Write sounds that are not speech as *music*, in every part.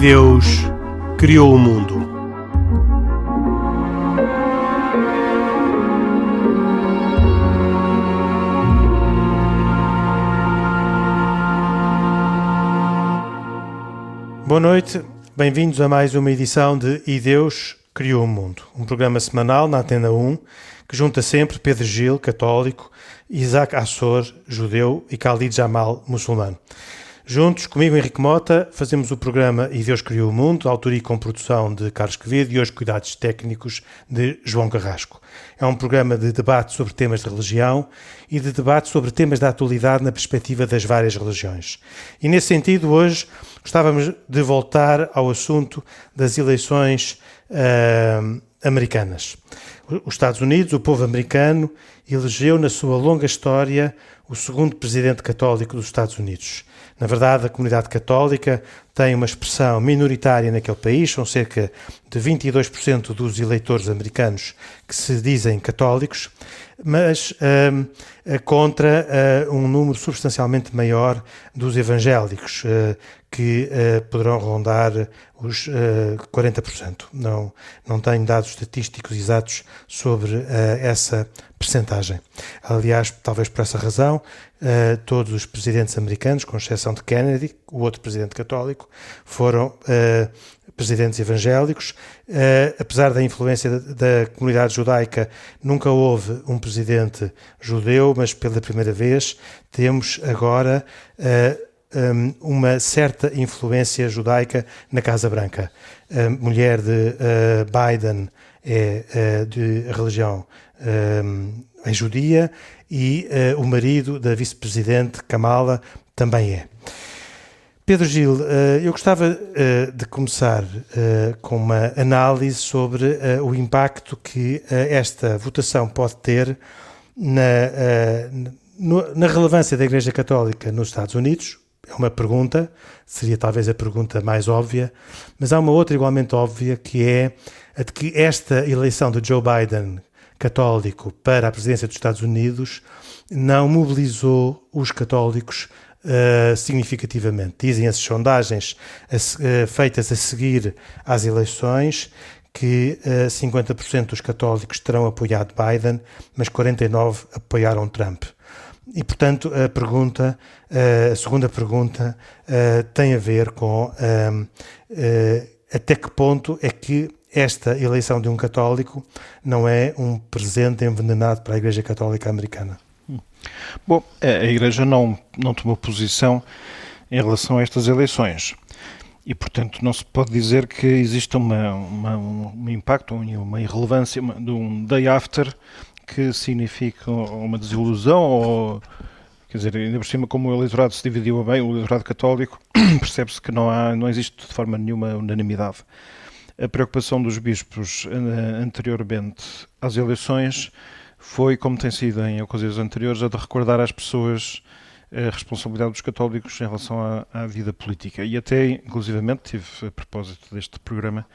Deus criou o mundo. Boa noite, bem-vindos a mais uma edição de E Deus Criou o Mundo, um programa semanal na Antena 1 que junta sempre Pedro Gil, católico, Isaac Assor, judeu e Khalid Jamal, muçulmano. Juntos, comigo Henrique Mota, fazemos o programa E Deus Criou o Mundo, autoria com produção de Carlos Quevedo e hoje cuidados técnicos de João Carrasco. É um programa de debate sobre temas de religião e de debate sobre temas da atualidade na perspectiva das várias religiões. E nesse sentido, hoje gostávamos de voltar ao assunto das eleições uh, americanas. Os Estados Unidos, o povo americano, elegeu na sua longa história o segundo presidente católico dos Estados Unidos. Na verdade, a comunidade católica tem uma expressão minoritária naquele país, são cerca de 22% dos eleitores americanos que se dizem católicos, mas uh, contra uh, um número substancialmente maior dos evangélicos, uh, que poderão rondar os 40%. Não, não tenho dados estatísticos exatos sobre essa percentagem. Aliás, talvez por essa razão, todos os presidentes americanos, com exceção de Kennedy, o outro presidente católico, foram presidentes evangélicos. Uh, apesar da influência da, da, comunidade judaica, nunca houve um presidente judeu, mas pela primeira vez temos agora uh, eh, um, uma certa influência judaica na Casa Branca. A mulher de uh, Biden é de religião um, é judia e o marido da vice-presidente Kamala também é. Pedro Gil, eh, eu gostava eh, de começar eh, com uma análise sobre o impacto que esta votação pode ter na, na relevância da Igreja Católica nos Estados Unidos. É uma pergunta, seria talvez a pergunta mais óbvia, mas há uma outra igualmente óbvia que é a de que esta eleição de Joe Biden católico para a presidência dos Estados Unidos não mobilizou os católicos uh, significativamente. Dizem as sondagens uh, feitas a seguir às eleições que uh, eh, 50% dos católicos terão apoiado Biden, mas 49% apoiaram Trump. E, portanto, a pergunta, a segunda pergunta, tem a ver com até que ponto é que esta eleição de um católico não é um presente envenenado para a Igreja Católica Americana. Bom, a Igreja não, não tomou posição em relação a estas eleições. E, portanto, não se pode dizer que exista uma, uma, um impacto, uma irrelevância de um day after que significa uma desilusão ou, quer dizer, ainda por cima, como o eleitorado se dividiu bem, o eleitorado católico, *coughs* percebe-se que não, há, não existe de forma nenhuma unanimidade. A preocupação dos bispos eh, anteriormente às eleições foi, como tem sido em ocasiões anteriores, a de recordar às pessoas a responsabilidade dos católicos em relação à, à, vida política. E até, inclusivamente, tive, a propósito deste programa,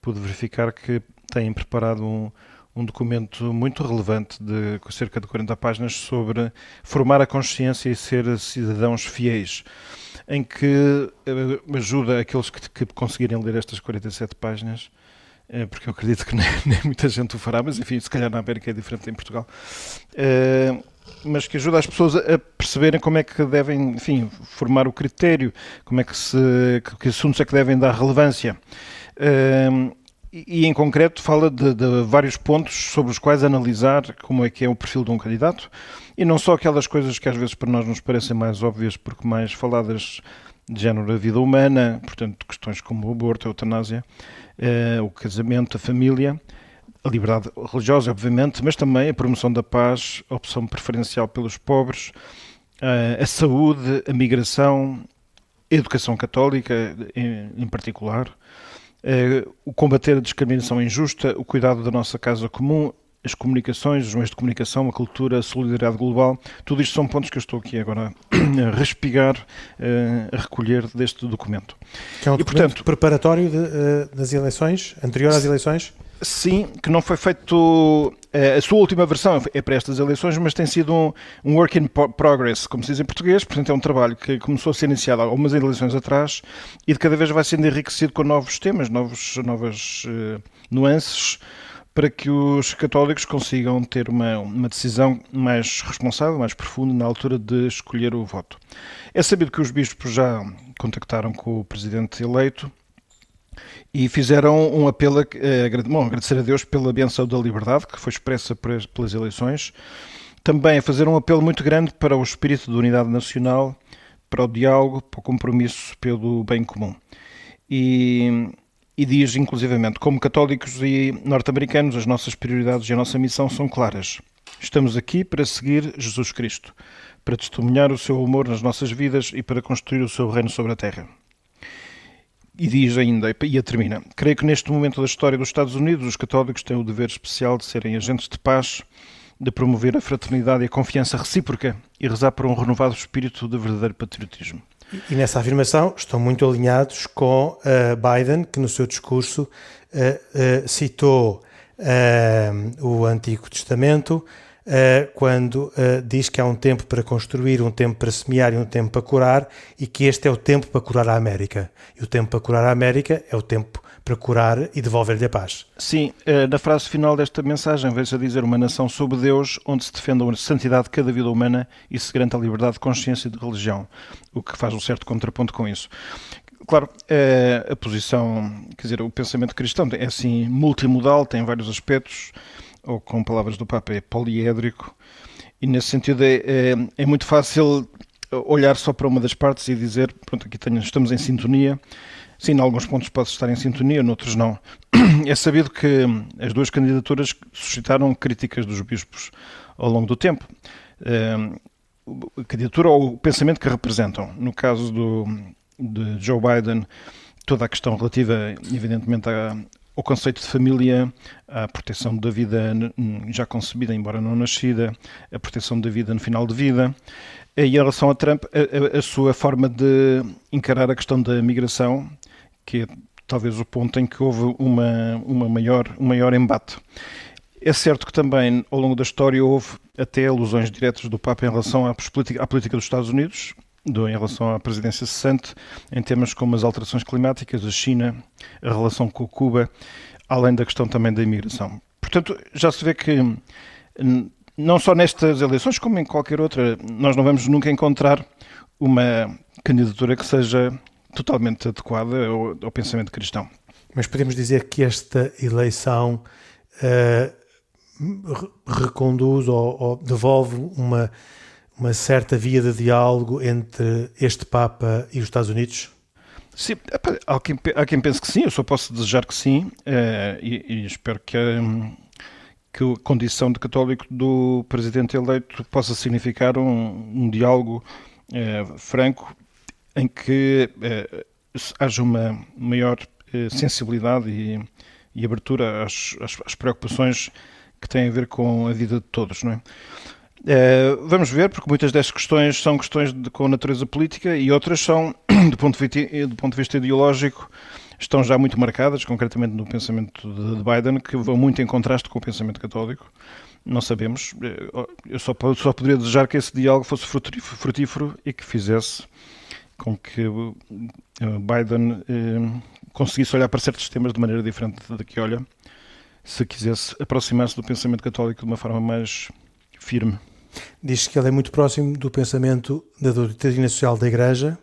pude verificar que têm preparado um, um documento muito relevante, de cerca de 40 páginas, sobre formar a consciência e ser cidadãos fiéis, em que uh, ajuda aqueles que, que conseguirem ler estas 47 páginas é, porque eu acredito que *laughs* nem, nem, muita gente o fará, mas enfim, se calhar na América é diferente em Portugal. É, mas que ajuda as pessoas a perceberem como é que devem, enfim, formar o critério, como é que se, que assuntos é que devem dar relevância. E, em concreto fala de, de, vários pontos sobre os quais analisar como é que é o perfil de um candidato. E não só aquelas coisas que às vezes para nós nos parecem mais óbvias porque mais faladas de género da vida humana, portanto questões como o aborto, a eutanásia, uh, o casamento, a família, a liberdade religiosa, obviamente, mas também a promoção da paz, a opção preferencial pelos pobres, uh, a saúde, a migração, a educação católica em, particular, o combater a discriminação injusta, o cuidado da nossa casa comum, as comunicações, os meios de comunicação, a cultura, a solidariedade global, tudo isto são pontos que eu estou aqui agora a *clears throat* respigar, eh, a recolher deste documento. Que é um e, documento portanto, preparatório de, eh, das eleições, anterior às eleições? Sim, que não foi feito. A sua última versão é para estas eleições, mas tem sido um, um work in progress, como se diz em português. Portanto, é um trabalho que começou a ser iniciado há algumas eleições atrás e de cada vez vai sendo enriquecido com novos temas, novos, novas uh, nuances para que os católicos consigam ter uma, uma decisão mais responsável, mais profunda na altura de escolher o voto. É sabido que os bispos já contactaram com o presidente eleito e fizeram um apelo a, a, bom, agradecer a Deus pela benção da liberdade que foi expressa pelas eleições, também a fazer um apelo muito grande para o espírito de unidade nacional, para o diálogo, para o compromisso pelo bem comum. E e diz, inclusivamente, como católicos e norte-americanos, as nossas prioridades e a nossa missão são claras. Estamos aqui para seguir Jesus Cristo, para testemunhar o seu amor nas nossas vidas e para construir o seu reino sobre a terra. E diz ainda, e a termina: Creio que neste momento da história dos Estados Unidos, os católicos têm o dever especial de serem agentes de paz, de promover a fraternidade e a confiança recíproca e rezar por um renovado espírito de verdadeiro patriotismo. E nessa afirmação estão muito alinhados com uh, Biden, que no seu discurso uh, uh, citou o Antigo Testamento quando diz que há um tempo para construir, um tempo para semear e um tempo para curar, e que este é o tempo para curar a América. E o tempo para curar a América é o tempo para curar e devolver-lhe a paz. Sim, na frase final desta mensagem veio-se a dizer uma nação sob Deus, onde se defenda a santidade de cada vida humana e se garanta a liberdade de consciência e de religião, o que faz um certo contraponto com isso. Claro, a posição, quer dizer, o pensamento cristão é assim multimodal, tem vários aspectos, ou com palavras do Papa, é poliédrico, e nesse sentido é, é, é muito fácil olhar só para uma das partes e dizer, pronto, aqui tenho, estamos em sintonia, Sim, em alguns pontos pode estar em sintonia, noutros não. *clears throat* É sabido que as duas candidaturas suscitaram críticas dos bispos ao longo do tempo. Ehm, a candidatura ou o pensamento que representam. No caso do, de Joe Biden, toda a questão relativa, evidentemente, ao conceito de família, à proteção da vida já concebida, embora não nascida, a proteção da vida no final de vida. E em relação a Trump, a, a, a sua forma de encarar a questão da migração, que é talvez o ponto em que houve uma, uma maior, um maior embate. É certo que também, ao longo da história, houve até alusões diretas do Papa em relação à à política dos Estados Unidos, do, em relação à presidência cessante, em temas como as alterações climáticas, a China, a relação com Cuba, além da questão também da imigração. Portanto, já se vê que não só nestas eleições, como em qualquer outra, nós não vamos nunca encontrar uma candidatura que seja totalmente adequada ao, ao pensamento cristão. Mas podemos dizer que esta eleição uh, reconduz ou, ou, devolve uma, uma certa via de diálogo entre este Papa e os Estados Unidos? Sim, há quem, há quem pense que sim, eu só posso desejar que sim, uh, e, e, espero que, um, que a condição de católico do presidente eleito possa significar um, um diálogo uh, franco em que eh, haja uma maior eh, sensibilidade e, e abertura às, às, às, preocupações que têm a ver com a vida de todos, não é? Eh, vamos ver, porque muitas destas questões são questões de, com natureza política e outras são, *coughs* do ponto, de vista, do ponto de vista ideológico, estão já muito marcadas, concretamente no pensamento de Biden, que vão muito em contraste com o pensamento católico. Não sabemos. Eu só, só poderia desejar que esse diálogo fosse frutífero e que fizesse com que Biden eh, conseguisse olhar para certos temas de maneira diferente da que olha, se quisesse aproximar-se do pensamento católico de uma forma mais firme. Diz que ele é muito próximo do pensamento da doutrina social da Igreja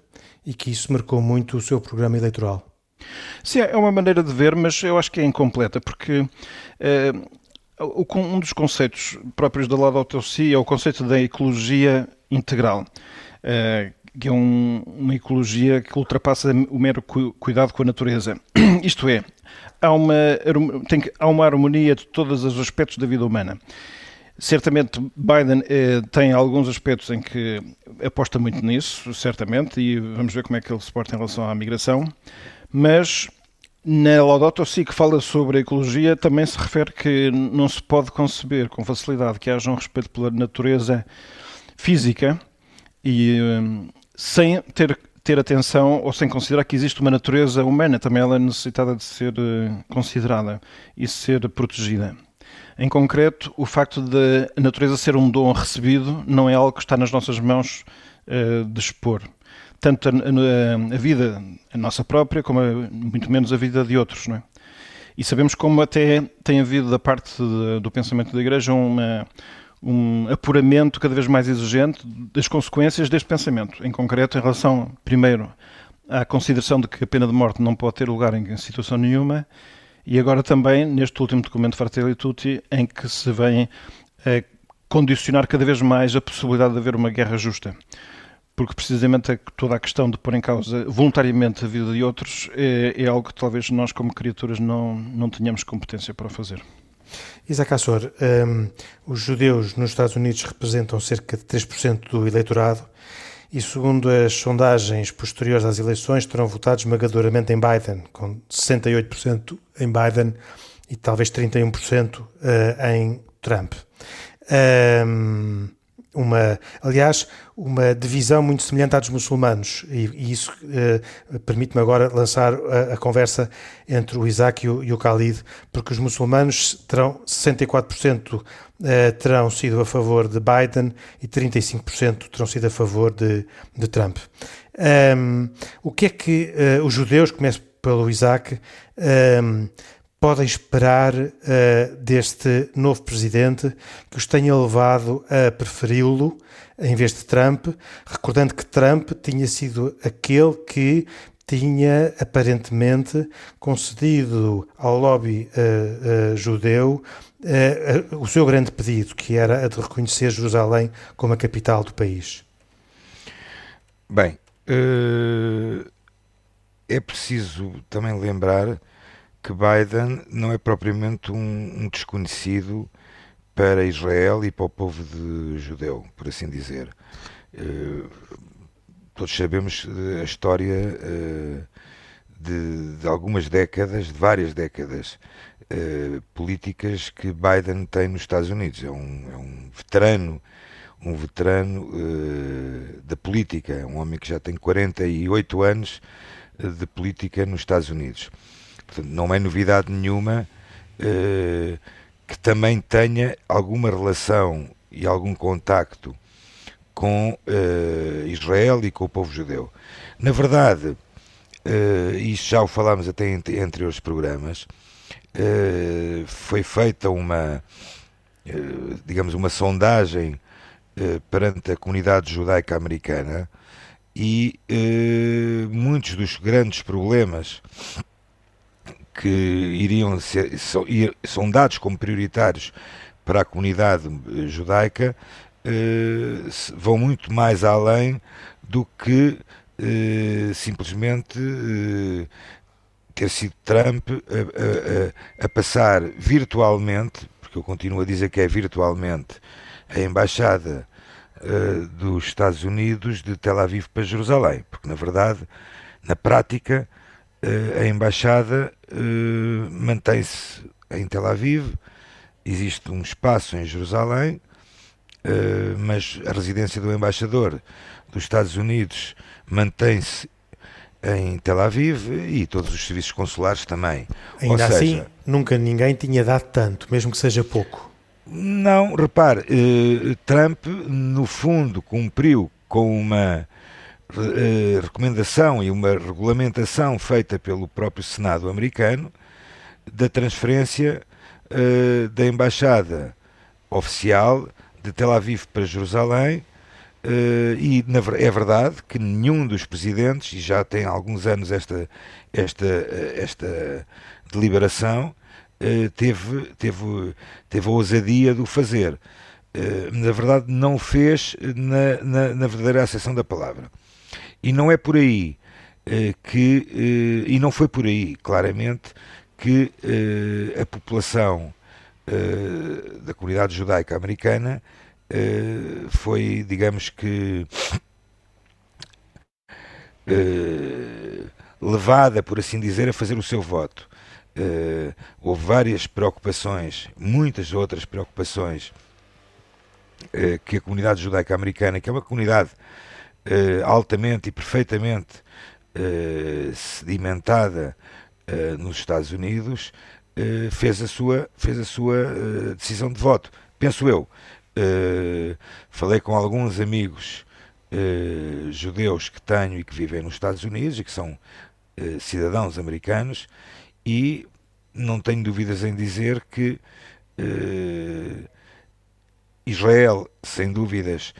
e que isso marcou muito o seu programa eleitoral. Sim, é uma maneira de ver, mas eu acho que é incompleta, porque eh, um dos conceitos próprios da Laudato é o conceito da ecologia integral. Uh, que é um, uma ecologia que ultrapassa o mero cu, cuidado com a natureza. *clears throat* Isto é, há uma, tem, há uma harmonia de todos os aspectos da vida humana. Certamente Biden eh, tem alguns aspectos em que aposta muito nisso, certamente, e vamos ver como é que ele se porta em relação à migração, mas na Laudato Si, que fala sobre a ecologia, também se refere que não se pode conceber com facilidade que haja um respeito pela natureza física e, sem ter, ter atenção ou sem considerar que existe uma natureza humana, também ela é necessitada de ser considerada e ser protegida. Em concreto, o facto de a natureza ser um dom recebido não é algo que está nas nossas mãos uh, de expor. Tanto a, a, a, vida, a nossa própria, como a, muito menos a vida de outros. Não é? E sabemos como até tem havido da parte de, do pensamento da Igreja uma, um apuramento cada vez mais exigente das consequências deste pensamento. Em concreto, em relação, primeiro, à consideração de que a pena de morte não pode ter lugar em situação nenhuma, e agora também neste último documento Fratelli Tutti, em que se vem a condicionar cada vez mais a possibilidade de haver uma guerra justa. Porque precisamente toda a questão de pôr em causa voluntariamente a vida de outros é, é algo que talvez nós, como criaturas, não, não tenhamos competência para fazer. Isaac Assor, um, os judeus nos Estados Unidos representam cerca de 3% do eleitorado e, segundo as sondagens posteriores às eleições, terão votado esmagadoramente em Biden, com 68% em Biden e talvez 31% uh, eh, em Trump. Um, uma, aliás, uma divisão muito semelhante à dos muçulmanos, e, e isso uh, permite-me agora lançar a, a, conversa entre o Isaac e o, e o Khalid, porque os muçulmanos terão 64% uh, eh, terão sido a favor de Biden e 35% terão sido a favor de, de Trump. Um, o que é que uh, os judeus, começo pelo Isaac, um, podem esperar uh, deste novo presidente que os tenha levado a preferi-lo em vez de Trump, recordando que Trump tinha sido aquele que tinha aparentemente concedido ao lobby uh, uh, judeu o seu grande pedido, que era a de reconhecer Jerusalém como a capital do país. Bem, é preciso também lembrar que Biden não é propriamente um, um, desconhecido para Israel e para o povo de judeu, por assim dizer. Uh, todos sabemos a história uh, de, de, algumas décadas, de várias décadas uh, políticas que Biden tem nos Estados Unidos. É um, é um veterano, um veterano da política, um homem que já tem 48 anos de política nos Estados Unidos. Portanto, não é novidade nenhuma uh, que também tenha alguma relação e algum contacto com uh, Israel e com o povo judeu. Na verdade, uh, isso já o falámos até em anteriores programas, uh, foi feita uma, digamos, uma sondagem perante a comunidade judaica americana e muitos dos grandes problemas que iriam ser são dados como prioritários para a comunidade eh, judaica eh, vão muito mais além do que eh, simplesmente ter sido Trump a, a, a, passar virtualmente, porque eu continuo a dizer que é virtualmente, a embaixada dos Estados Unidos de Tel Aviv para Jerusalém, porque na verdade, na prática, a embaixada uh, mantém-se em Tel Aviv, existe um espaço em Jerusalém, uh, mas a residência do embaixador dos Estados Unidos mantém-se em Tel Aviv e todos os serviços consulares também. Ainda Ou assim, nunca ninguém tinha dado tanto, mesmo que seja pouco. Não, repare, uh, Trump, no fundo, cumpriu com uma uh, recomendação e uma regulamentação feita pelo próprio Senado americano da transferência uh, da embaixada oficial de Tel Aviv para Jerusalém. Uh, e na, é verdade que nenhum dos presidentes, e já tem alguns anos esta, esta, esta deliberação, uh, teve, teve, teve a ousadia de o fazer. Uh, na verdade, não o fez na, na, na verdadeira acessão da palavra. E não é por aí uh, que, uh, e não foi por aí, claramente, que uh, a população da comunidade judaica americana foi, digamos que, levada, por assim dizer, a fazer o seu voto. houve várias preocupações, muitas outras preocupações que a comunidade judaica americana, que é uma comunidade altamente e perfeitamente sedimentada nos Estados Unidos, fez a sua, fez a sua decisão de voto. Penso eu. falei com alguns amigos judeus que tenho e que vivem nos Estados Unidos e que são cidadãos americanos e não tenho dúvidas em dizer que Israel, sem dúvidas,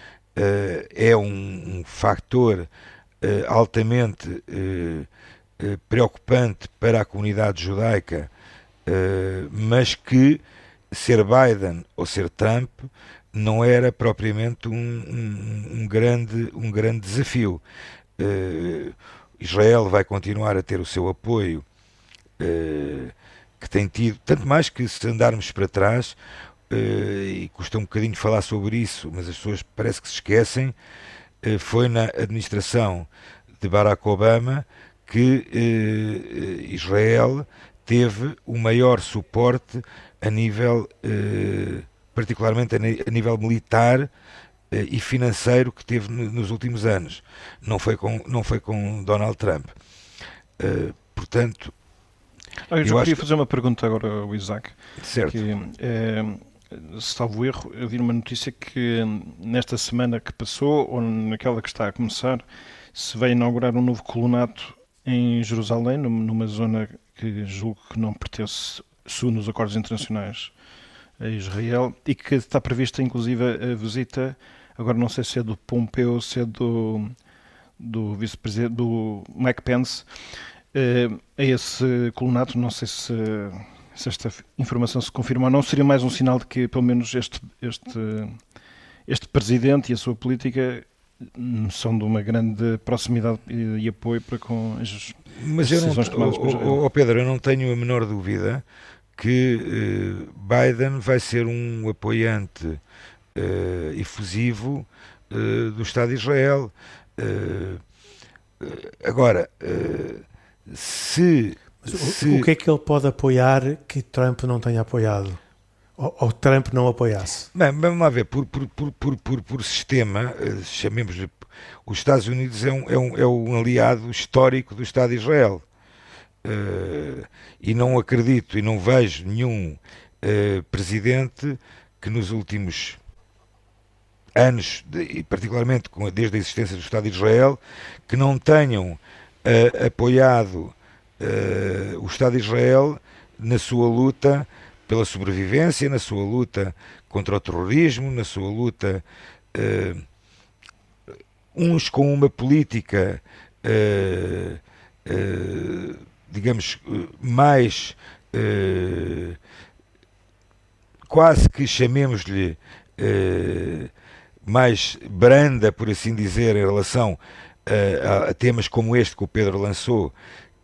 é um, fator uh, altamente preocupante para a comunidade judaica, mas que ser Biden ou ser Trump não era propriamente um, um, um grande, um grande desafio. Israel vai continuar a ter o seu apoio que tem tido, tanto mais que se andarmos para trás, uh, e custa um bocadinho falar sobre isso, mas as pessoas parece que se esquecem, uh, foi na administração de Barack Obama que uh, Israel teve o maior suporte a nível, particularmente a, nível militar e financeiro que teve nos últimos anos. Não foi com, não foi com Donald Trump. portanto, ah, eu, já queria fazer uma pergunta agora ao Isaac. Certo. Que, é, salvo erro, eu vi uma notícia que nesta semana que passou, ou naquela que está a começar, se vai inaugurar um novo colonato em Jerusalém, numa zona que julgo que não pertence, segundo os acordos internacionais, a Israel, e que está prevista inclusive a visita, agora não sei se é do Pompeu ou se é do, do vice-presidente, do Mike Pence, uh, a esse colonato. Não sei se, se, esta informação se confirma ou não. Seria mais um sinal de que, pelo menos, este, este, este presidente e a sua política hum, são de uma grande proximidade e, e apoio para com as Mas eu decisões não, tomadas oh, oh, Pedro, eu não tenho a menor dúvida que uh, Biden vai ser um apoiante uh, efusivo uh, do Estado de Israel. agora, se, se... O que é que ele pode apoiar que Trump não tenha apoiado? Ou, ou Trump não apoiasse? Bem, vamos lá ver, por, por, por, por, por sistema, eh, chamemos-lhe, os Estados Unidos é um, é, um, é um aliado histórico do Estado de Israel. Uh, e não acredito e não vejo nenhum uh, presidente que nos últimos anos, de, e particularmente desde a existência do Estado de Israel, que não tenham uh, apoiado o Estado de Israel na sua luta pela sobrevivência, na sua luta contra o terrorismo, na sua luta uh, uns com uma política digamos mais quase que chamemos-lhe mais branda, por assim dizer, em relação a, a, temas como este que o Pedro lançou,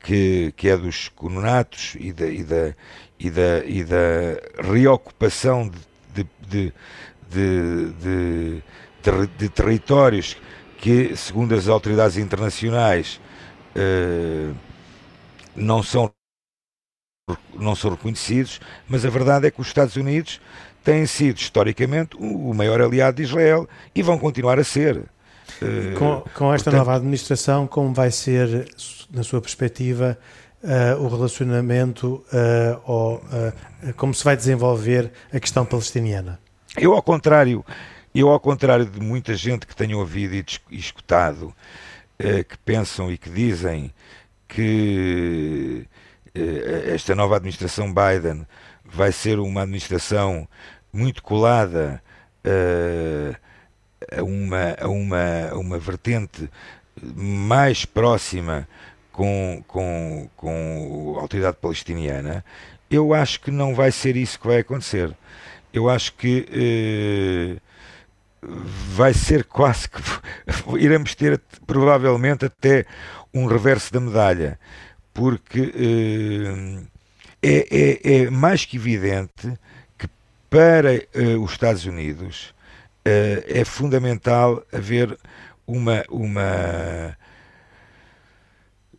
que, que é dos cononatos e da, e da, e da, e da reocupação de, de, de, de, territórios que, segundo as autoridades internacionais, uh, não são não são reconhecidos, mas a verdade é que os Estados Unidos têm sido historicamente o maior aliado de Israel e vão continuar a ser. Eh, com, com esta Portanto, nova administração, como vai ser, na sua perspectiva, uh, o relacionamento uh, ou uh, como se vai desenvolver a questão palestiniana? Eu, ao contrário, eu, ao contrário de muita gente que tenho ouvido e, e escutado, que pensam e que dizem que esta nova administração Biden vai ser uma administração muito colada uh, a uma, a uma, a uma vertente mais próxima com, com, com a autoridade palestiniana, eu acho que não vai ser isso que vai acontecer. Eu acho que eh, vai ser quase que *laughs* iremos ter provavelmente até um reverso da medalha, porque eh, é, é, é, mais que evidente que para eh, os Estados Unidos é fundamental haver uma, uma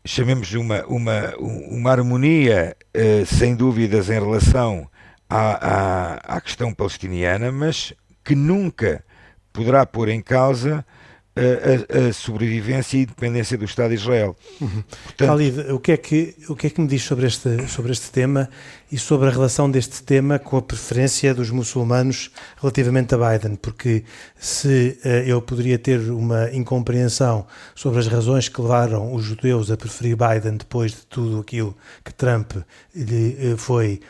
chamemos uma, uma, uma harmonia, uh, sem dúvidas, em relação à, à, à, questão palestiniana, mas que nunca poderá pôr em causa a, a, sobrevivência e independência do Estado de Israel. Uhum. Portanto, Khalid, o que, é que, o que é que me diz sobre este, sobre este tema e sobre a relação deste tema com a preferência dos muçulmanos relativamente a Biden? Porque se uh, eu poderia ter uma incompreensão sobre as razões que levaram os judeus a preferir Biden depois de tudo aquilo que Trump lhe uh, foi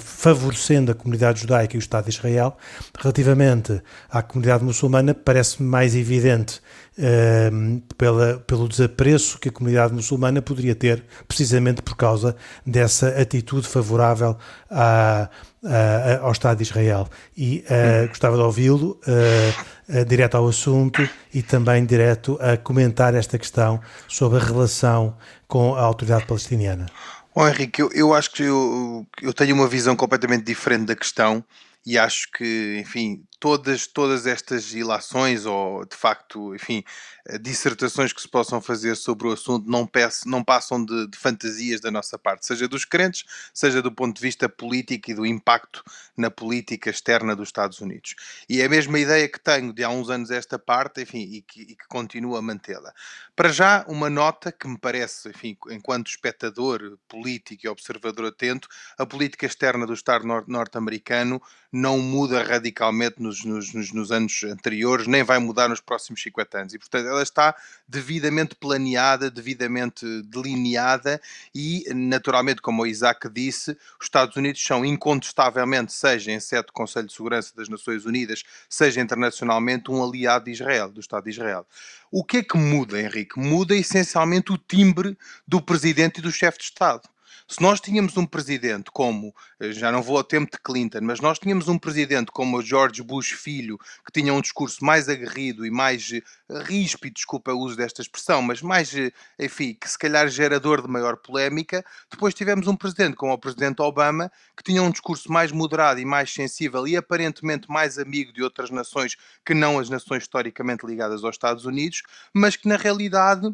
favorecendo a comunidade judaica e o Estado de Israel. Relativamente à comunidade muçulmana, parece-me mais evidente uh, pela, pelo desapreço que a comunidade muçulmana poderia ter, precisamente por causa dessa atitude favorável à, à, ao Estado de Israel. E uh, gostava de ouvi-lo uh, direto ao assunto e também direto a comentar esta questão sobre a relação com a autoridade palestiniana. Bom, Henrique, eu, eu acho que eu, eu tenho uma visão completamente diferente da questão e acho que, enfim, todas, todas estas ilações ou, de facto, enfim, eh, dissertações que se possam fazer sobre o assunto não, peço, não passam de, de, fantasias da nossa parte, seja dos crentes, seja do ponto de vista político e do impacto na política externa dos Estados Unidos. E é a mesma ideia que tenho de há uns anos esta parte, enfim, e que, e que continuo a mantê-la. Para já, uma nota que me parece, enfim, enquanto espectador político e observador atento, a política externa do Estado norte-americano não muda radicalmente nos, nos, nos, anos anteriores, nem vai mudar nos próximos 50 anos. E, portanto, ela está devidamente planeada, devidamente delineada e, naturalmente, como o Isaac disse, os Estados Unidos são incontestavelmente, seja em sede do Conselho de Segurança das Nações Unidas, seja internacionalmente, um aliado de Israel, do Estado de Israel. O que é que muda, Henrique? Muda essencialmente o timbre do presidente e do chefe de Estado. Se nós tínhamos um presidente como, eh, já não vou ao tempo de Clinton, mas nós tínhamos um presidente como o George Bush filho, que tinha um discurso mais aguerrido e mais eh, ríspido, desculpa o uso desta expressão, mas mais, eh, enfim, que se calhar gerador de maior polémica, depois tivemos um presidente como o presidente Obama, que tinha um discurso mais moderado e mais sensível e aparentemente mais amigo de outras nações que não as nações historicamente ligadas aos Estados Unidos, mas que na realidade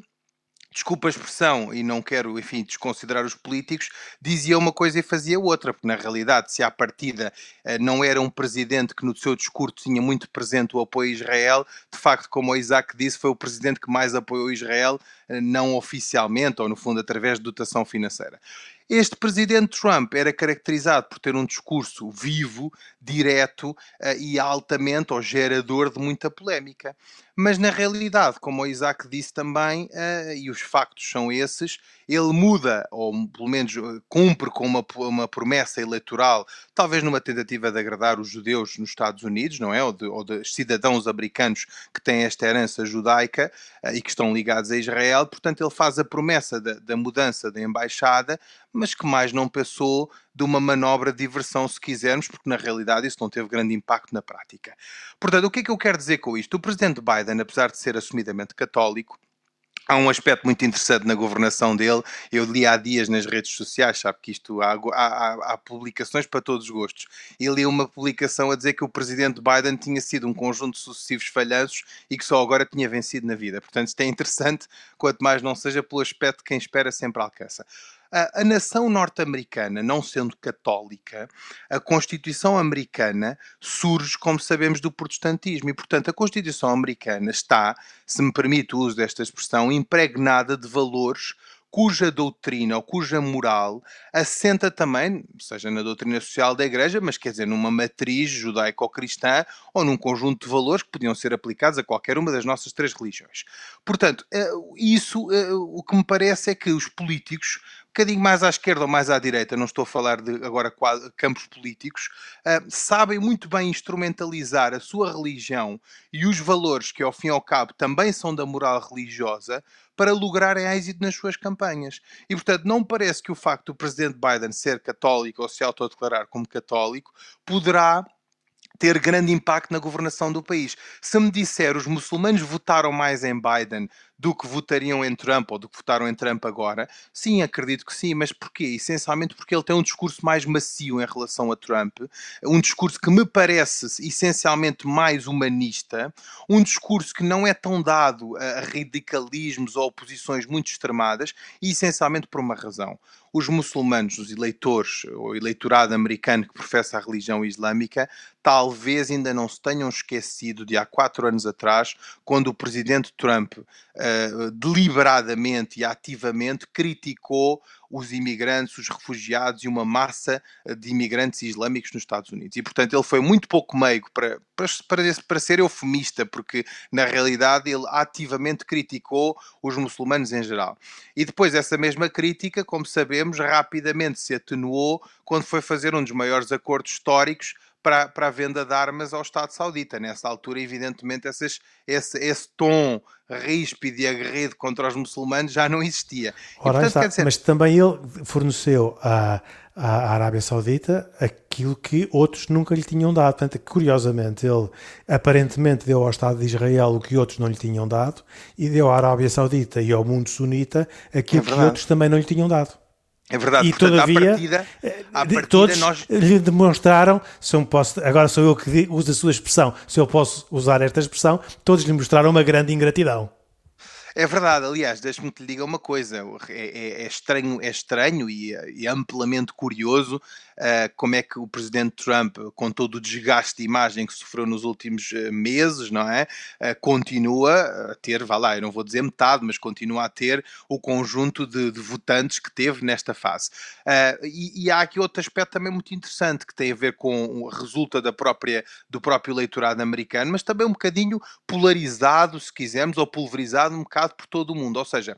desculpa a expressão, e não quero, enfim, desconsiderar os políticos, dizia uma coisa e fazia outra, porque na realidade, se à partida eh, não era um presidente que no seu discurso tinha muito presente o apoio a Israel, de facto, como o Isaac disse, foi o presidente que mais apoiou Israel, eh, não oficialmente, ou no fundo através de dotação financeira. Este presidente Trump era caracterizado por ter um discurso vivo, direto uh, e altamente, ou gerador de muita polémica. Mas na realidade, como o Isaac disse também, uh, e os factos são esses, ele muda, ou pelo menos eh, cumpre com uma, uma promessa eleitoral, talvez numa tentativa de agradar os judeus nos Estados Unidos, não é? Ou, de, ou de cidadãos americanos que têm esta herança judaica uh, e que estão ligados a Israel. Portanto, ele faz a promessa da, da mudança da embaixada, mas que mais não passou de uma manobra de diversão, se quisermos, porque na realidade isso não teve grande impacto na prática. Portanto, o que é que eu quero dizer com isto? O presidente Biden, apesar de ser assumidamente católico, Há um aspecto muito interessante na governação dele. Eu li há dias nas redes sociais, sabe que isto há, há, há, publicações para todos os gostos. E li uma publicação a dizer que o presidente Biden tinha sido um conjunto de sucessivos falhanços e que só agora tinha vencido na vida. Portanto, isto é interessante, quanto mais não seja pelo aspecto de quem espera sempre alcança a, a nação norte-americana, não sendo católica, a Constituição americana surge, como sabemos, do protestantismo. E, portanto, a Constituição americana está, se me permite o uso desta expressão, impregnada de valores cuja doutrina ou cuja moral assenta também, seja na doutrina social da Igreja, mas quer dizer, numa matriz judaico-cristã ou num conjunto de valores que podiam ser aplicados a qualquer uma das nossas três religiões. Portanto, eh, isso, eh, o que me parece é que os políticos bocadinho mais à esquerda ou mais à direita, não estou a falar de agora campos políticos, uh, sabem muito bem instrumentalizar a sua religião e os valores que, ao fim e ao cabo, também são da moral religiosa para lograrem êxito nas suas campanhas. E, portanto, não parece que o facto do presidente Biden ser católico ou se autodeclarar como católico poderá ter grande impacto na governação do país. Se me disser os muçulmanos votaram mais em Biden do que votariam em Trump ou do que votaram em Trump agora? Sim, acredito que sim, mas porquê? Essencialmente porque ele tem um discurso mais macio em relação a Trump, um discurso que me parece essencialmente mais humanista, um discurso que não é tão dado a radicalismos ou posições muito extremadas, e essencialmente por uma razão os muçulmanos, os eleitores, o eleitorado americano que professa a religião islâmica, talvez ainda não se tenham esquecido de há quatro anos atrás, quando o presidente Trump uh, deliberadamente e ativamente criticou os imigrantes, os refugiados e uma massa eh, de imigrantes islâmicos nos Estados Unidos. E, portanto, ele foi muito pouco meigo para, para, para, ser eufemista, porque, na realidade, ele ativamente criticou os muçulmanos em geral. E depois, essa mesma crítica, como sabemos, rapidamente se atenuou quando foi fazer um dos maiores acordos históricos para, para a venda de armas ao Estado Saudita. Nessa altura, evidentemente, essas, esse, esse tom ríspido e aguerrido contra os muçulmanos já não existia. E, portanto, dizer... Mas também ele forneceu à, à Arábia Saudita aquilo que outros nunca lhe tinham dado. Portanto, curiosamente, ele aparentemente deu ao Estado de Israel o que outros não lhe tinham dado e deu à Arábia Saudita e ao mundo sunita aquilo é que outros também não lhe tinham dado. É verdade, e portanto, todavia, à partida, à partida todos nós... lhe demonstraram, se eu posso, agora sou eu que uso a sua expressão, se eu posso usar esta expressão, todos lhe mostraram uma grande ingratidão. É verdade, aliás, deixe-me que lhe diga uma coisa: é, é, é estranho, é estranho e, e amplamente curioso uh, como é que o presidente Trump, com todo o desgaste de imagem que sofreu nos últimos uh, meses, não é? Uh, continua a ter, vá lá, eu não vou dizer metade, mas continua a ter o conjunto de, de votantes que teve nesta fase. E, e, há aqui outro aspecto também muito interessante que tem a ver com resulta da própria, do próprio eleitorado americano, mas também um bocadinho polarizado, se quisermos, ou pulverizado um bocado por todo o mundo. Ou seja,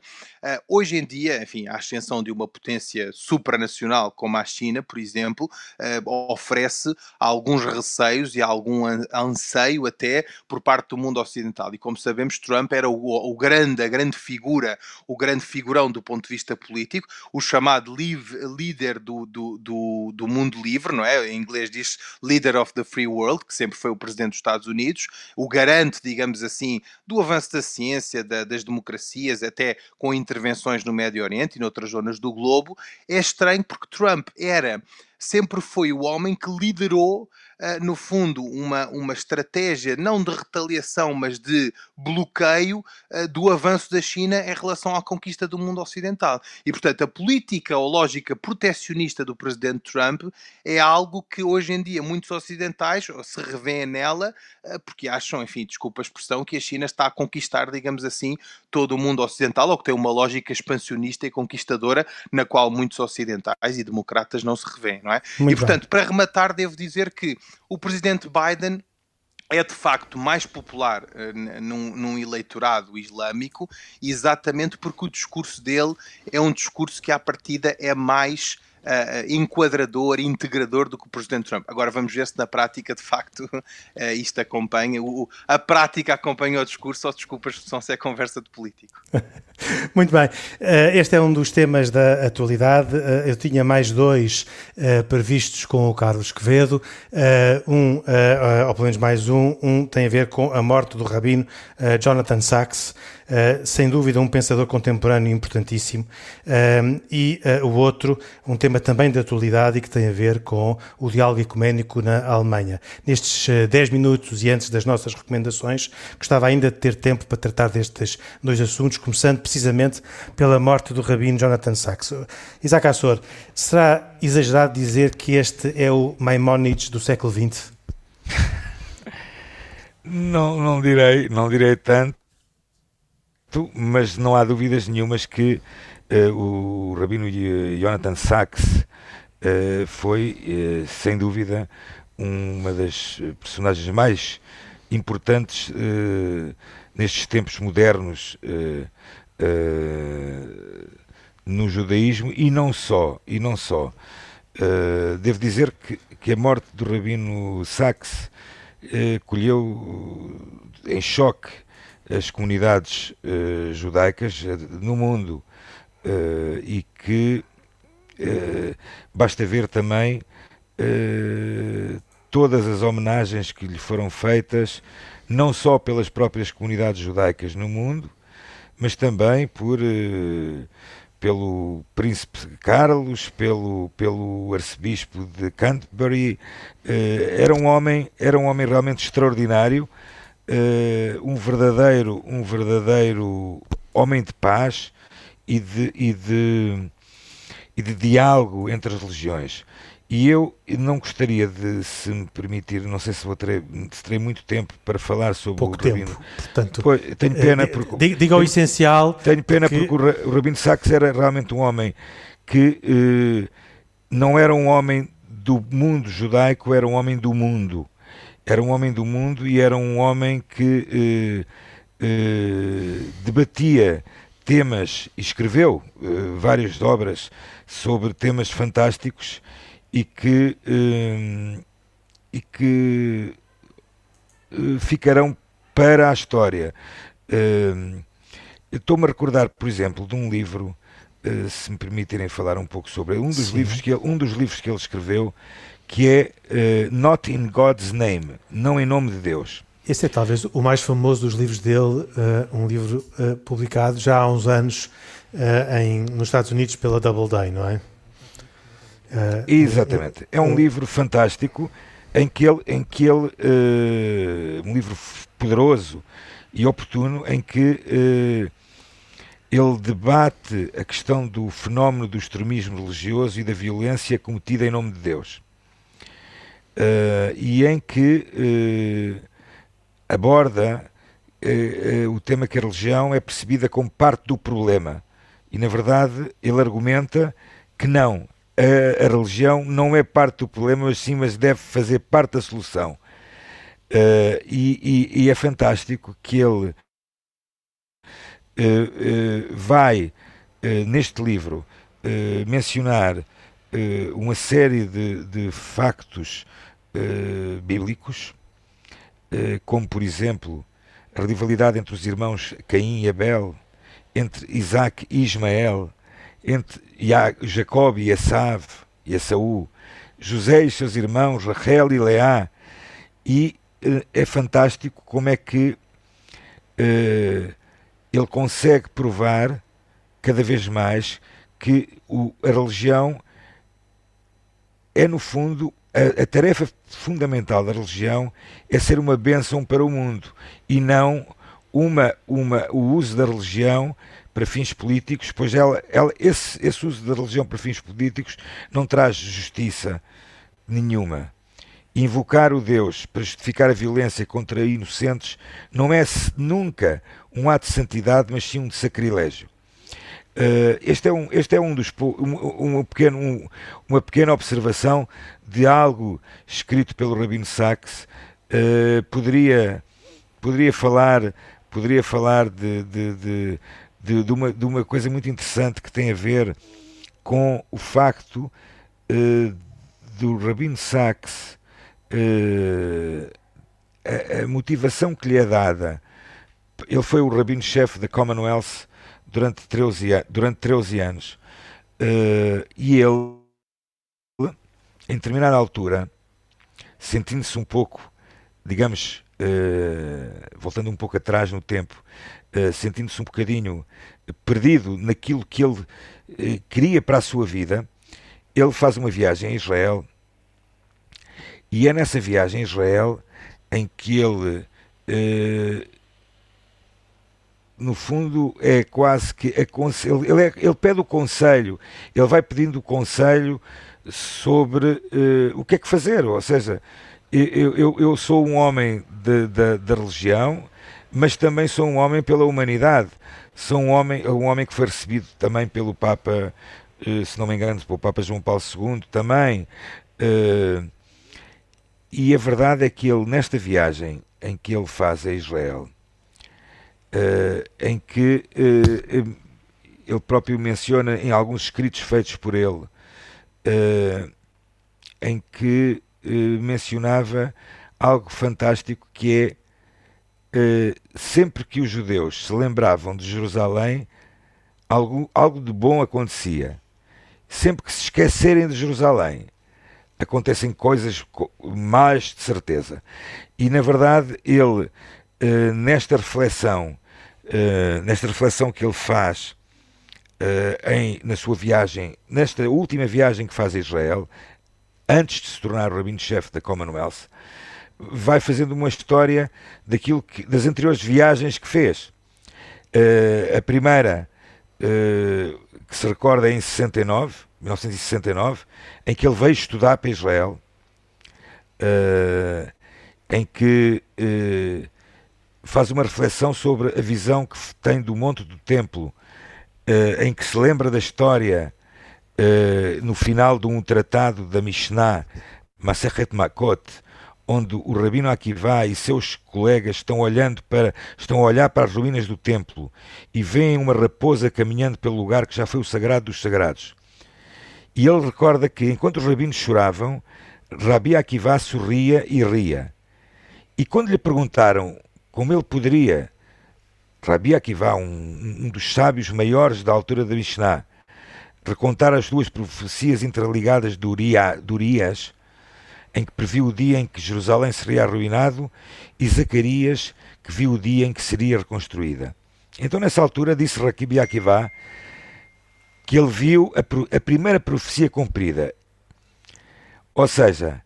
hoje em dia, enfim, a ascensão de uma potência supranacional como a China, por exemplo, exemplo, uh, oferece alguns receios e algum anseio até por parte do mundo ocidental. E como sabemos, Trump era o, o grande, a grande figura, o grande figurão do ponto de vista político, o chamado live, líder do, do, do, do mundo livre, não é? Em inglês diz leader of the free world, que sempre foi o presidente dos Estados Unidos, o garante, digamos assim, do avanço da ciência, da, das democracias, até com intervenções no Médio Oriente e noutras zonas do globo. É estranho porque Trump era sempre foi o homem que liderou no fundo, uma, uma estratégia não de retaliação, mas de bloqueio uh, do avanço da China em relação à conquista do mundo ocidental. E, portanto, a política ou lógica protecionista do presidente Trump é algo que hoje em dia muitos ocidentais se revêem nela uh, porque acham, enfim, desculpa a expressão, que a China está a conquistar, digamos assim, todo o mundo ocidental ou que tem uma lógica expansionista e conquistadora na qual muitos ocidentais e democratas não se revêem, não é? Muito e, portanto, bem. para rematar, devo dizer que o presidente Biden é de facto mais popular uh, num, num, eleitorado islâmico, exatamente porque o discurso dele é um discurso que, à partida, é mais uh, enquadrador, integrador do que o Presidente Trump. Agora vamos ver se na prática, de facto, uh, *laughs* isto acompanha, o, a prática acompanha o discurso, ou desculpa a expressão, se é conversa de político. *laughs* Muito bem. Uh, este é um dos temas da atualidade. eu tinha mais dois previstos com o Carlos Quevedo. um, ou pelo menos mais um, um tem a ver com a morte do rabino Jonathan Sachs. Uh, sem dúvida um pensador contemporâneo importantíssimo, uh, e uh, o outro, um tema também de atualidade e que tem a ver com o diálogo ecuménico na Alemanha. Nestes 10 minutos e antes das nossas recomendações, gostava ainda de ter tempo para tratar destes dois assuntos, começando precisamente pela morte do rabino Jonathan Sachs. Isaac Assor, será exagerado dizer que este é o Maimonides do século XX? *laughs* Não, não direi, não direi tanto, mas não há dúvidas nenhumas que uh, o Rabino Jonathan Sachs uh, foi, uh, sem dúvida, uma das personagens mais importantes nestes tempos modernos no judaísmo e não só, e não só. devo dizer que, que, a morte do Rabino Sachs colheu em choque as comunidades uh, judaicas uh, no mundo uh, e que basta ver também todas as homenagens que lhe foram feitas, não só pelas próprias comunidades judaicas no mundo, mas também por pelo príncipe Carlos, pelo, pelo arcebispo de Canterbury. era um homem, era um homem realmente extraordinário, um verdadeiro, um verdadeiro homem de paz e de, e de, e de diálogo entre as religiões. E eu não gostaria de, se me permitir, não sei se vou ter, se terei muito tempo para falar sobre Pouco o Rabino. tempo, portanto, Pois, tenho pena eh, porque diga, diga o essencial. tenho pena que- porque o, Ra- o Rabino Sachs era realmente um homem que eh, não era um homem do mundo judaico, era um homem do mundo. Era um homem do mundo e era um homem que eh, eh, debatia temas, escreveu eh, várias obras sobre temas fantásticos e que, eh, e que eh, ficarão para a história. Eh, Estou-me a recordar, por exemplo, de um livro, se me permitirem falar um pouco sobre um dos, Sim. livros que ele, um dos livros que ele escreveu, que é eh, Not in God's Name, não em nome de Deus. Esse é talvez o mais famoso dos livros dele, eh, um livro eh, publicado já há uns anos eh, em, nos Estados Unidos pela Doubleday, não é? Eh, Exatamente. É um livro fantástico em que ele, em que ele eh, um livro poderoso e oportuno em que eh, ele debate a questão do fenómeno do extremismo religioso e da violência cometida em nome de Deus. Eh, e em que eh, aborda eh, o tema que a religião é percebida como parte do problema. E, na verdade, ele argumenta que não, a, a religião não é parte do problema, mas sim, mas deve fazer parte da solução. E, e- e é fantástico que ele vai, eh, neste livro, eh, mencionar eh, uma série de, de factos eh, bíblicos, eh, como, por exemplo, a rivalidade entre os irmãos Caim e Abel, entre Isaac e Ismael, entre Jacob e Esav e Esaú, José e seus irmãos, Rachel e Leá, e eh, é fantástico como é que eh, ele consegue provar cada vez mais que o- a religião é, no fundo, a, a tarefa fundamental da religião é ser uma bênção para o mundo e não uma, uma, o uso da religião para fins políticos, pois ela, ela, esse, esse uso da religião para fins políticos não traz justiça nenhuma. Invocar o Deus para justificar a violência contra inocentes não é nunca um ato de santidade, mas sim um de sacrilégio. Uh, este, é um, este é um dos um, um pequeno, um- uma pequena observação de algo escrito pelo Rabino Sachs. Uh, poderia, poderia falar, poderia falar de, de, de, de, de uma, de uma coisa muito interessante que tem a ver com o facto uh, do Rabino Sachs, uh, a, a motivação que lhe é dada. Ele foi o rabino-chefe da Commonwealth durante 13, a- durante 13 anos. Eh, e ele, em determinada altura, sentindo-se um pouco, digamos, eh, voltando um pouco atrás no tempo, eh, sentindo-se um bocadinho perdido naquilo que ele eh, queria para a sua vida, ele faz uma viagem a Israel e é nessa viagem a Israel em que ele eh, no fundo é quase que ele, ele, é- ele pede o conselho, ele vai pedindo o conselho sobre eh, o que é que fazer, ou seja, eu, eu, eu sou um homem da religião, mas também sou um homem pela humanidade, sou um homem, um homem que foi recebido também pelo Papa, eh, se não me engano, pelo Papa João Paulo II também, eh, e a verdade é que ele, nesta viagem em que ele faz a Israel, eh, em que eh, ele próprio menciona em alguns escritos feitos por ele, eh, em que mencionava algo fantástico que é sempre que os judeus se lembravam de Jerusalém, algo, algo de bom acontecia. Sempre que se esquecerem de Jerusalém, acontecem coisas co- más de certeza. E na verdade, ele, eh, nesta reflexão uh, nesta reflexão que ele faz uh, em, na sua viagem, nesta última viagem que faz a Israel, antes de se tornar o rabino-chefe da Commonwealth, vai fazendo uma história daquilo que, das anteriores viagens que fez. A primeira, que se recorda em 69, 1969, em que ele veio estudar para Israel, uh, em que faz uma reflexão sobre a visão que tem do Monte do Templo, em que se lembra da história no final de um tratado da Mishnah, Masechet Makot, onde o Rabino Akiva e seus colegas estão olhando para estão a olhar para as ruínas do templo e veem uma raposa caminhando pelo lugar que já foi o sagrado dos sagrados. E ele recorda que enquanto os rabinos choravam, Rabi Akiva sorria e ria. E quando lhe perguntaram como ele poderia, Rabi Akiva, um, um dos sábios maiores da altura da Mishnah, recontar as duas profecias interligadas de Urias, em que previu o dia em que Jerusalém seria arruinado, e Zacarias, que viu o dia em que seria reconstruída. Então, nessa altura, disse Raquib Akiva que ele viu a, a primeira profecia cumprida. Ou seja,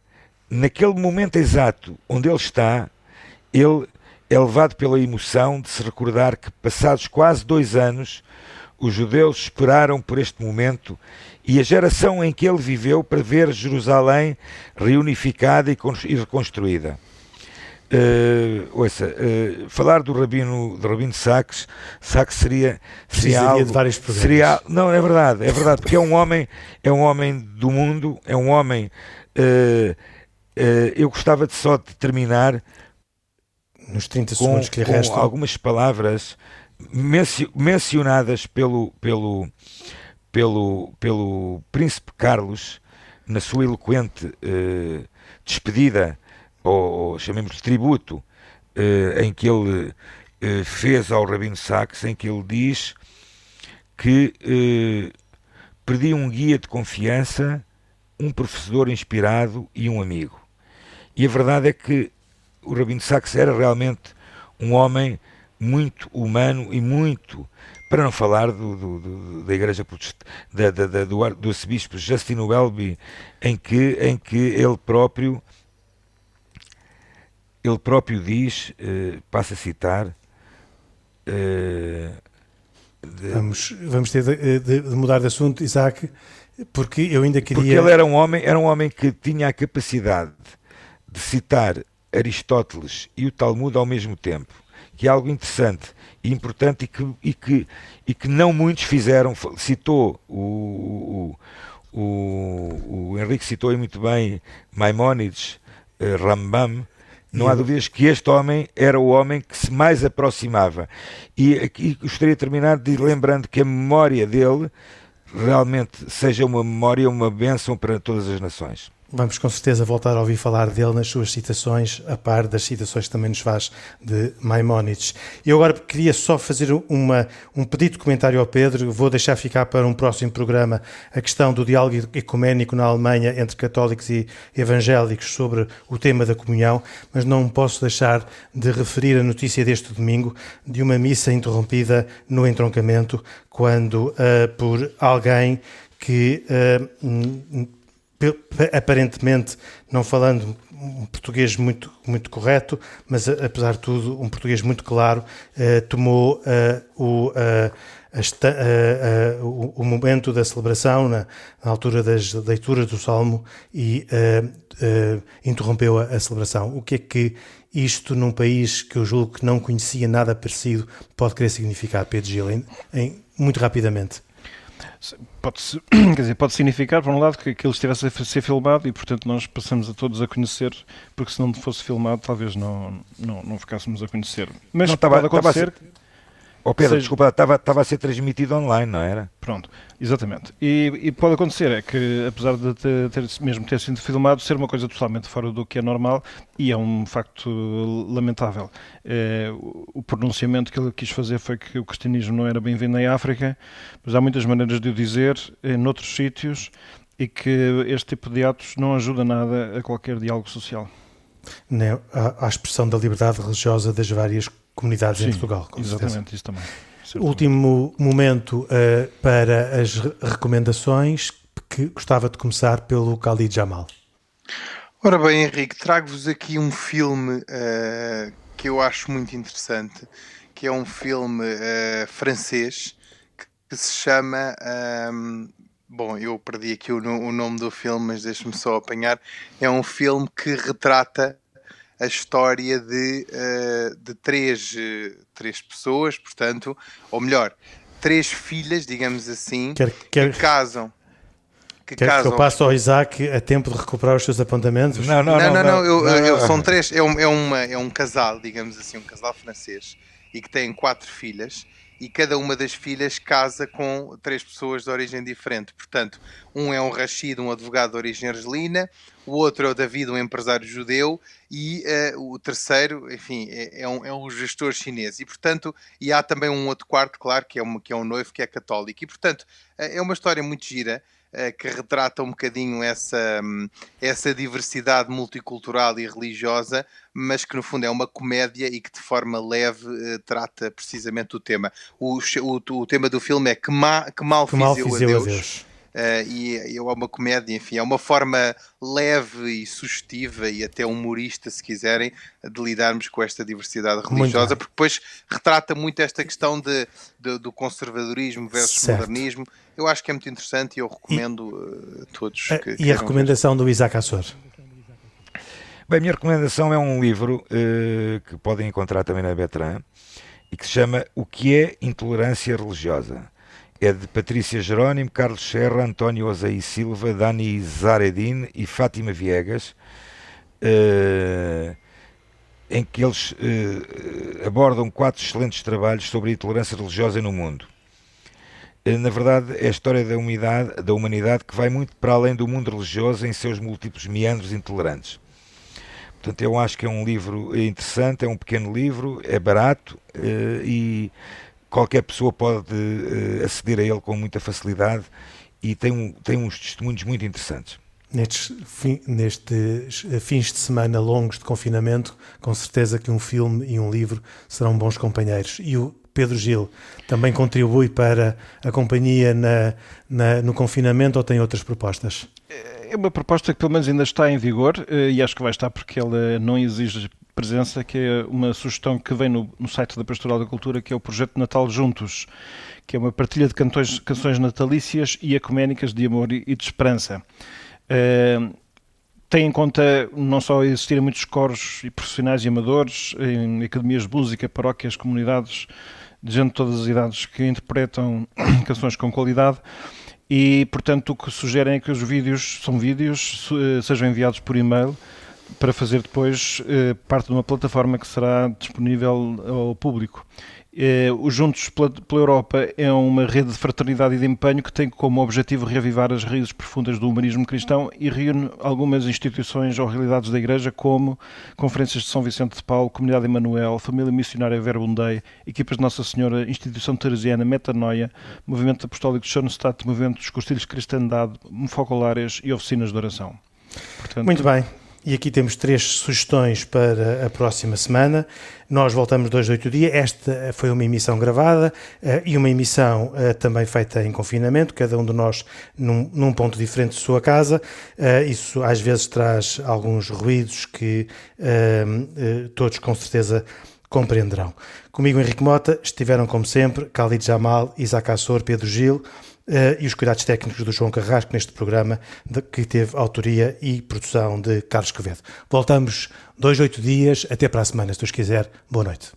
naquele momento exato onde ele está, ele é levado pela emoção de se recordar que, passados quase dois anos, os judeus esperaram por este momento e a geração em que ele viveu para ver Jerusalém reunificada e reconstruída. Uh, ouça, uh, falar do Rabino, do Rabino Sachs, Sachs seria, seria algo, de vários programas. Seria, não, é verdade, é verdade, porque é um homem, é um homem do mundo, é um homem. Uh, eu gostava de só de terminar nos 30 com, segundos que lhe restam algumas palavras mencionadas pelo, pelo pelo, pelo Príncipe Carlos na sua eloquente despedida, ou, chamemos de tributo, eh, em que ele eh, fez ao Rabino Sachs, em que ele diz que perdi um guia de confiança, um professor inspirado e um amigo. E a verdade é que o Rabino Sachs era realmente um homem muito humano e muito para não falar do, do, do, da Igreja da, da, da, do, do arcebispo Justino Welby, em que, em que ele próprio ele próprio diz, eh, passa a citar, eh, de, vamos, vamos ter de, de, de, mudar de assunto, Isaac, porque eu ainda queria. Porque ele era um homem, era um homem que tinha a capacidade de citar Aristóteles e o Talmud ao mesmo tempo, que é algo interessante e importante e que, e que, e que não muitos fizeram. Citou o, o, o, o Henrique citou muito bem Maimónides, Rambam. Não há dúvidas que este homem era o homem que se mais aproximava. E aqui gostaria de terminar de lembrando que a memória dele realmente seja uma memória, uma bênção para todas as nações. Vamos com certeza voltar a ouvir falar dele nas suas citações, a par das citações que também nos faz de Maimónides. Eu agora queria só fazer uma, um pedido de comentário ao Pedro, vou deixar ficar para um próximo programa a questão do diálogo ecuménico na Alemanha entre católicos e evangélicos sobre o tema da comunhão, mas não posso deixar de referir a notícia deste domingo de uma missa interrompida no entroncamento, quando uh, por alguém que uh, aparentemente não falando um português muito, muito correto, mas apesar de tudo, um português muito claro, eh, tomou eh, o, eh, o, o, momento da celebração na, na, altura das leituras do Salmo e interrompeu a, a, celebração. O que é que isto, num país que eu julgo que não conhecia nada parecido, pode querer significar, Pedro Gil, em, em, muito rapidamente? Pode, *clears throat* quer dizer, pode significar, por um lado, que aquilo estivesse a ser filmado e, portanto, nós passamos a todos a conhecer, porque se não fosse filmado, talvez não, não, não ficássemos a conhecer. Mas não, pode acontecer... Oh Pedro, seja... desculpa, estava, estava a ser transmitido online, não era? Pronto, exatamente. E, e pode acontecer, é que apesar de ter, ter, mesmo ter sido filmado, ser uma coisa totalmente fora do que é normal e é um facto lamentável. É, o pronunciamento que ele quis fazer foi que o cristianismo não era bem-vindo em África, mas há muitas maneiras de o dizer em noutros sítios e que este tipo de atos não ajuda nada a qualquer diálogo social. à expressão da liberdade religiosa das várias comunidades Sim, em Portugal. exatamente, isso também. Certamente. Último momento uh, para as recomendações, que gostava de começar pelo Khalid Jamal. Ora bem, Henrique, trago-vos aqui um filme uh, que eu acho muito interessante, que é um filme uh, francês que, que, se chama. Um, bom, eu perdi aqui o, o nome do filme, mas deixe-me só apanhar. É um filme que retrata a história de, uh, de três, três pessoas, portanto, ou melhor, três filhas, digamos assim, quer, quer... que casam que Quer casam. que eu passe ao Isaac a tempo de recuperar os seus apontamentos? Não, não, não. não, não, não eu, não, eu, são três. É um, é, uma, é um casal, digamos assim, um casal francês e que tem quatro filhas e cada uma das filhas casa com três pessoas de origem diferente. Portanto, um é um Rashid, um advogado de origem argelina, o outro é o David, um empresário judeu, e uh, o terceiro, enfim, é, é, um, é um gestor chinês. E, portanto, e há também um outro quarto, claro, que é, uma, que é um noivo que é católico. E, portanto, uh, é uma história muito gira. Eh, que retrata um bocadinho essa, hum, essa diversidade multicultural e religiosa, mas que no fundo é uma comédia e que de forma leve trata precisamente o tema. O, o, o, tema do filme é Que, ma, que mal, que fiz, mal eu fiz eu a Deus. A Deus. Uh, e é uma comédia, enfim, é uma forma leve e sugestiva e até humorista, se quiserem, de lidarmos com esta diversidade religiosa, porque depois retrata muito esta questão de, de do conservadorismo versus certo. modernismo. Eu acho que é muito interessante e eu recomendo a uh, todos. Que, e a recomendação ver. do Isaac Assor? Bem, a minha recomendação é um livro uh, que podem encontrar também na Betran e que se chama O que é Intolerância Religiosa é de Patrícia Jerónimo, Carlos Serra, António Ozaí Silva, Dani Zaredin e Fátima Viegas, uh, em que eles uh, abordam quatro excelentes trabalhos sobre a intolerância religiosa no mundo. Uh, na verdade, é a história da humanidade, da humanidade que vai muito para além do mundo religioso em seus múltiplos meandros intolerantes. Portanto, eu acho que é um livro interessante, é um pequeno livro, é barato e qualquer pessoa pode uh, aceder a ele com muita facilidade e tem, um, tem uns testemunhos muito interessantes. Nestes, fim, nestes eh, fins de semana longos de confinamento, com certeza que um filme e um livro serão bons companheiros. E o Pedro Gil também contribui para a companhia na, na, no confinamento ou tem outras propostas? É uma proposta que pelo menos ainda está em vigor eh, e acho que vai estar porque ela não exige presença, que é uma sugestão que vem no, no site da Pastoral da Cultura, que é o projeto Natal Juntos, que é uma partilha de cantões, canções natalícias e ecuménicas de amor e, de esperança. Uh, tem em conta não só existirem muitos coros e profissionais e amadores em academias de música, paróquias, comunidades, de gente de todas as idades que interpretam *coughs* canções com qualidade, e portanto o que sugerem é que os vídeos, são vídeos, eh, sejam enviados por e-mail para fazer depois eh, parte de uma plataforma que será disponível ao público. Eh, o Juntos pela, Europa é uma rede de fraternidade e de empenho que tem como objetivo reavivar as raízes profundas do humanismo cristão e reúne algumas instituições ou realidades da Igreja, como Conferências de São Vicente de Paulo, Comunidade Emanuel, Família Missionária Verbundei, Equipas de Nossa Senhora, Instituição Teresiana, Metanoia, Movimento Apostólico de Schoenstatt, Movimento dos Costilhos Cristandade, Focolares e Oficinas de Oração. Portanto, Muito bem. E aqui temos três sugestões para a próxima semana. Nós voltamos dois, oito dias. Esta foi uma emissão gravada uh, e uma emissão uh, também feita em confinamento, cada um de nós num, num ponto diferente de sua casa. Uh, isso às vezes traz alguns ruídos que todos com certeza compreenderão. Comigo, Henrique Mota, estiveram como sempre Khalid Jamal, Isaac Assor, Pedro Gil. Uh, e os cuidados técnicos do João Carrasco neste programa de, que teve autoria e produção de Carlos Quevedo. Voltamos dois, oito dias. Até para a semana, se Deus quiser. Boa noite.